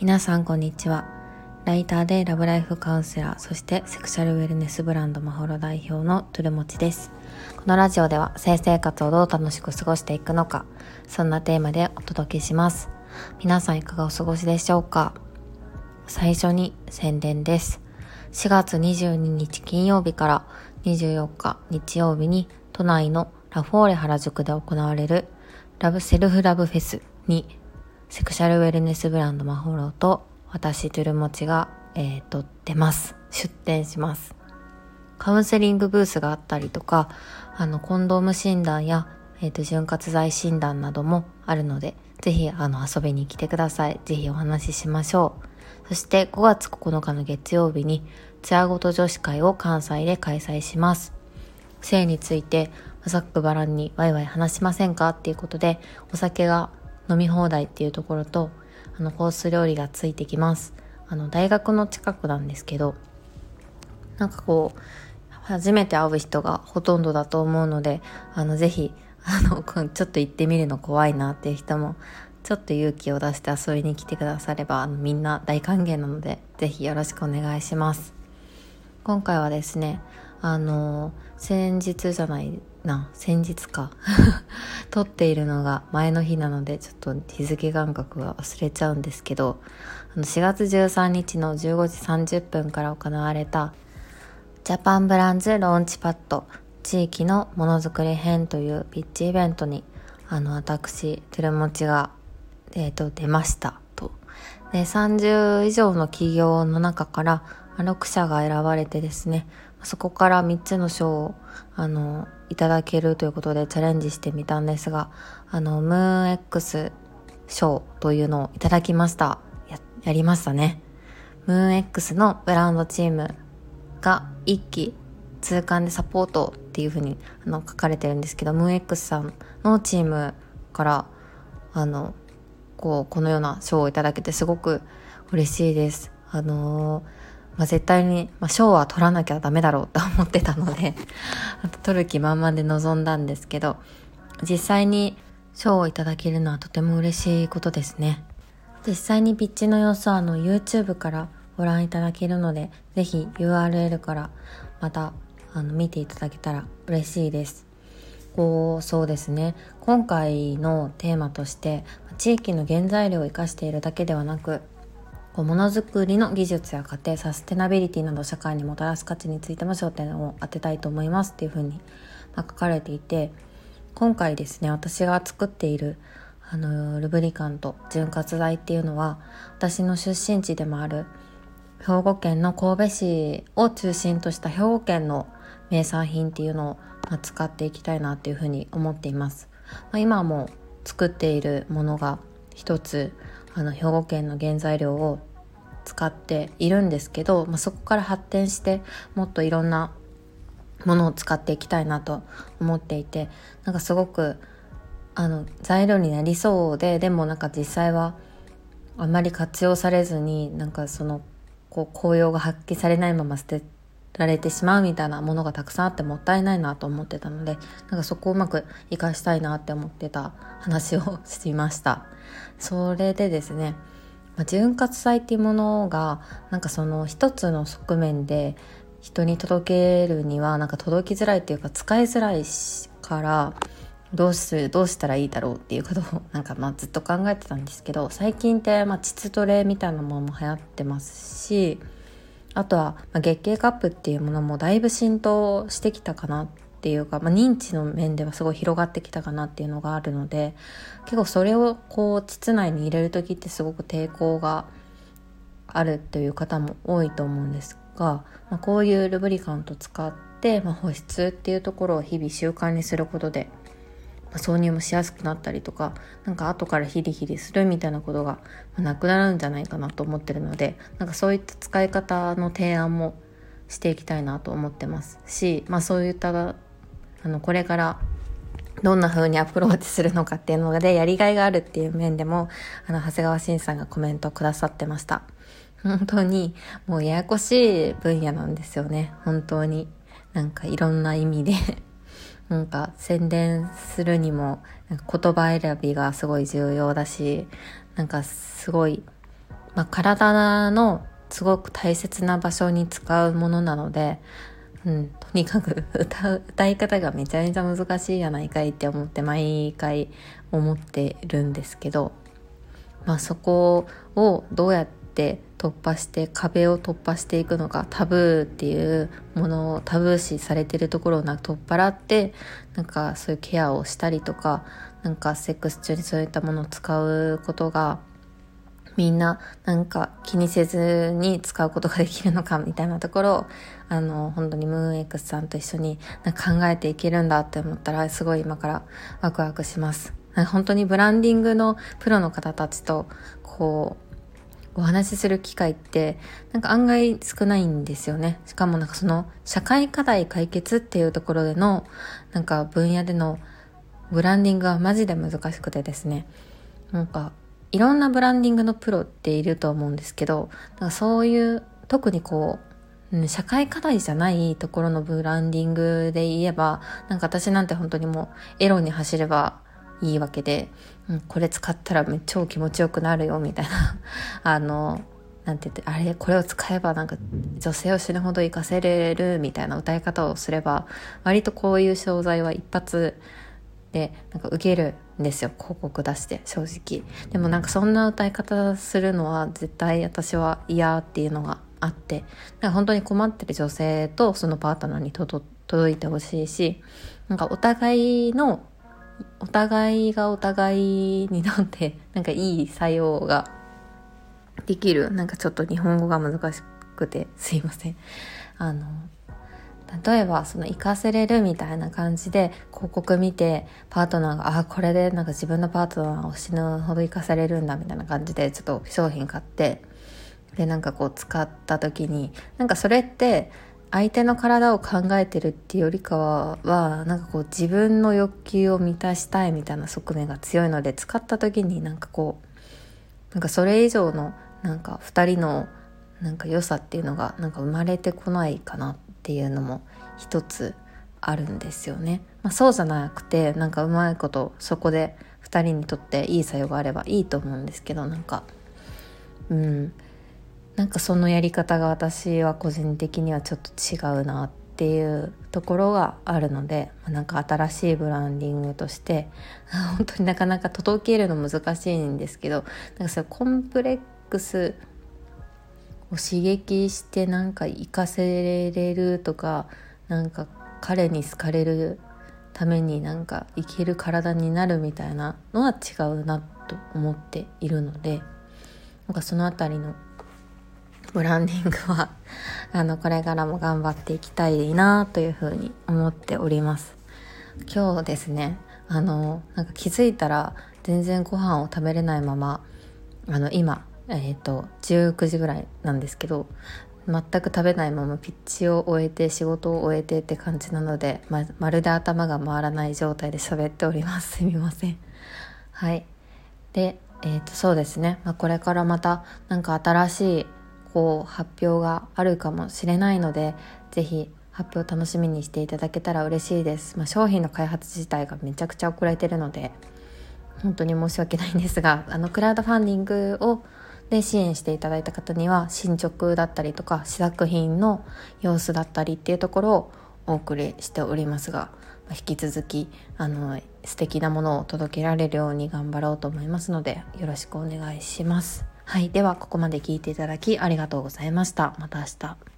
皆さんこんにちは。ライターでラブライフカウンセラーそしてセクシャルウェルネスブランドマホロ代表のトゥルモチです。このラジオでは性生活をどう楽しく過ごしていくのかそんなテーマでお届けします。皆さんいかがお過ごしでしょうか？最初に宣伝です。4月22日金曜日から24日日曜日に都内のラフォーレ原宿で行われるラブセルフラブフェスにセクシャルウェルネスブランドマホローと私トゥルモチが、えー、と出ます。出展します。カウンセリングブースがあったりとかあのコンドーム診断や、えー、と潤滑剤診断などもあるのでぜひあの遊びに来てください。ぜひお話ししましょう。そして5月9日の月曜日にツアーごと女子会を関西で開催します。性についてざっくばらんにワイワイ話しませんか？っていうことでお酒が飲み放題っていうところとあのコース料理がついてきます。あの大学の近くなんですけどなんかこう初めて会う人がほとんどだと思うのであのぜひあの ちょっと行ってみるの怖いなっていう人もちょっと勇気を出して遊びに来てくださればあのみんな大歓迎なのでぜひよろしくお願いします。今回はですねあの先日じゃないな先日か。撮っているのが前の日なのでちょっと日付感覚が忘れちゃうんですけどあの4月13日の15時30分から行われたジャパンブランズローンチパッド地域のものづくり編というピッチイベントにあの私テルモチが、えーと、出ましたと。で30以上の企業の中から6社が選ばれてですねそこから3つの賞をあのいただけるということでチャレンジしてみたんですがあのムーン X 賞というのをいただきました。ややりましたね。ムーン X のブランドチームが一期通関でサポートっていうふうにあの書かれてるんですけどムーン X さんのチームからあのこうこのような賞をいただけてすごく嬉しいです。あのーまあ、絶対に、まあ、賞は取らなきゃダメだろうと思ってたので 取る気満々で臨んだんですけど実際に賞をいただけるのはとても嬉しいことですね。実際にピッチの様子はあの YouTube からご覧いただけるのでぜひ URL からまたあの見ていただけたら嬉しいです。こうそうですね。今回のテーマとして地域の原材料を生かしているだけではなくこうものづくりの技術や過程サステナビリティなど社会にもたらす価値についても焦点を当てたいと思いますっていうふうに、ま書かれていて今回ですね私が作っているあのルブリカント潤滑剤っていうのは私の出身地でもある兵庫県の神戸市を中心とした兵庫県の名産品っていうのを、ま使っていきたいなっていうふうに思っています。まあ、今も作っているものが一つあの兵庫県の原材料を使っているんですけど、まあ、そこから発展してもっといろんなものを使っていきたいなと思っていてなんかすごくあの材料になりそうででもなんか実際はあまり活用されずになんかそのこう効用が発揮されないまま捨てられてしまうみたいなものがたくさんあってもったいないなと思ってたのでなんかそこをうまく活かしたいなって思ってた話をしました。それでですね、まあ、潤滑剤っていうものがなんかその一つの側面で人に届けるにはなんか届きづらいっていうか使いづらいからどうするどうしたらいいだろうっていうことを なんかまあずっと考えてたんですけど最近ってまあ膣トレみたいなものも流行ってますしあとは、ま、月経カップっていうものもだいぶ浸透してきたかなっていうか、まあ、認知の面ではすごい広がってきたかなっていうのがあるので結構それをこう膣内に入れる時ってすごく抵抗があるという方も多いと思うんですが、まあ、こういうルブリカント使って、まあ、保湿っていうところを日々習慣にすることで挿入もしやすくなったりとかなんか後からヒリヒリするみたいなことがなくなるんじゃないかなと思ってるのでなんかそういった使い方の提案もしていきたいなと思ってますし、まあ、そういったあのこれからどんな風にアプローチするのかっていうのでやりがいがあるっていう面でもあの長谷川慎さんがコメントくださってました。本当にもうややこしい分野なんですよね。本当に。なんかいろんな意味で。なんか宣伝するにも言葉選びがすごい重要だしなんかすごい、まあ、体のすごく大切な場所に使うものなので、うん、とにかく歌歌い方がめちゃめちゃ難しいやないかいって思って毎回思ってるんですけど、まあ、そこをどうやって突破して壁を突破していくのかタブーっていうものをタブー視されてるところをな取っ払ってなんかそういうケアをしたりとかなんかセックス中にそういったものを使うことがみんななんか気にせずに使うことができるのかみたいなところをあの本当にムーン X さんと一緒に考えていけるんだって思ったらすごい今からワクワクします。本当にブランディングのプロの方たちとこうお話しする機会ってなんか案外少ないんですよね。しかもなんかその社会課題解決っていうところでのなんか分野でのブランディングはマジで難しくてですね。なんかいろんなブランディングのプロっていると思うんですけど、なんかそういう特にこう、社会課題じゃないところのブランディングで言えば、なんか私なんて本当にもうエロに走ればいいわけで、うん、これ使ったらめっちゃ気持ちよくなるよみたいな、あの、なんて言って、あれ、これを使えばなんか女性を死ぬほど活かせれるみたいな歌い方をすれば、割とこういう商材は一発でなんか受けるんですよ。広告出して正直。でもなんかそんな歌い方するのは絶対私は嫌っていうのがあって。なんか本当に困ってる女性とそのパートナーに届いてほしいしなんかお互いのお互いがお互いにとってなんかいい作用ができるなんかちょっと日本語が難しくてすいません。あの例えばその活かせれるみたいな感じで広告見てパートナーがあこれでなんか自分のパートナーを死ぬほど活かされるんだみたいな感じでちょっと商品買って。でなんかこう使った時になんかそれって相手の体を考えてるっていうよりかははなんかこう自分の欲求を満たしたいみたいな側面が強いので使った時になんかこうなんかそれ以上のなんか2人のなんか良さっていうのがなんか生まれてこないかなっていうのも一つあるんですよね。まあ、そうじゃなくてなんかうまいことそこで2人にとっていい作用があればいいと思うんですけどなんかうんなんかそのやり方が私は個人的にはちょっと違うなっていうところがあるのでなんか新しいブランディングとして 本当になかなか届けるの難しいんですけどなんかそういうコンプレックスを刺激してなんか生かせれるとかなんか彼に好かれるためになんか生きる体になるみたいなのは違うなと思っているのでなんかその辺りのブランディングは あのこれからも頑張っていきたいなというふうに思っております。今日ですねあのなんか気づいたら全然ご飯を食べれないままあの今えっ、ー、と19時ぐらいなんですけど全く食べないままピッチを終えて仕事を終えてって感じなのでままるで頭が回らない状態で喋っております。すみません。はい。でえー、とそうですね、まあ、これからまた何か新しいこう発表があるかもしれないので是非発表楽しみにしていただけたら嬉しいです、まあ、商品の開発自体がめちゃくちゃ遅れてるので本当に申し訳ないんですがあのクラウドファンディングをで支援していただいた方には進捗だったりとか試作品の様子だったりっていうところをお送りしておりますが引き続きあの素敵なものを届けられるように頑張ろうと思いますのでよろしくお願いします。はい、ではここまで聞いていただきありがとうございました。また明日。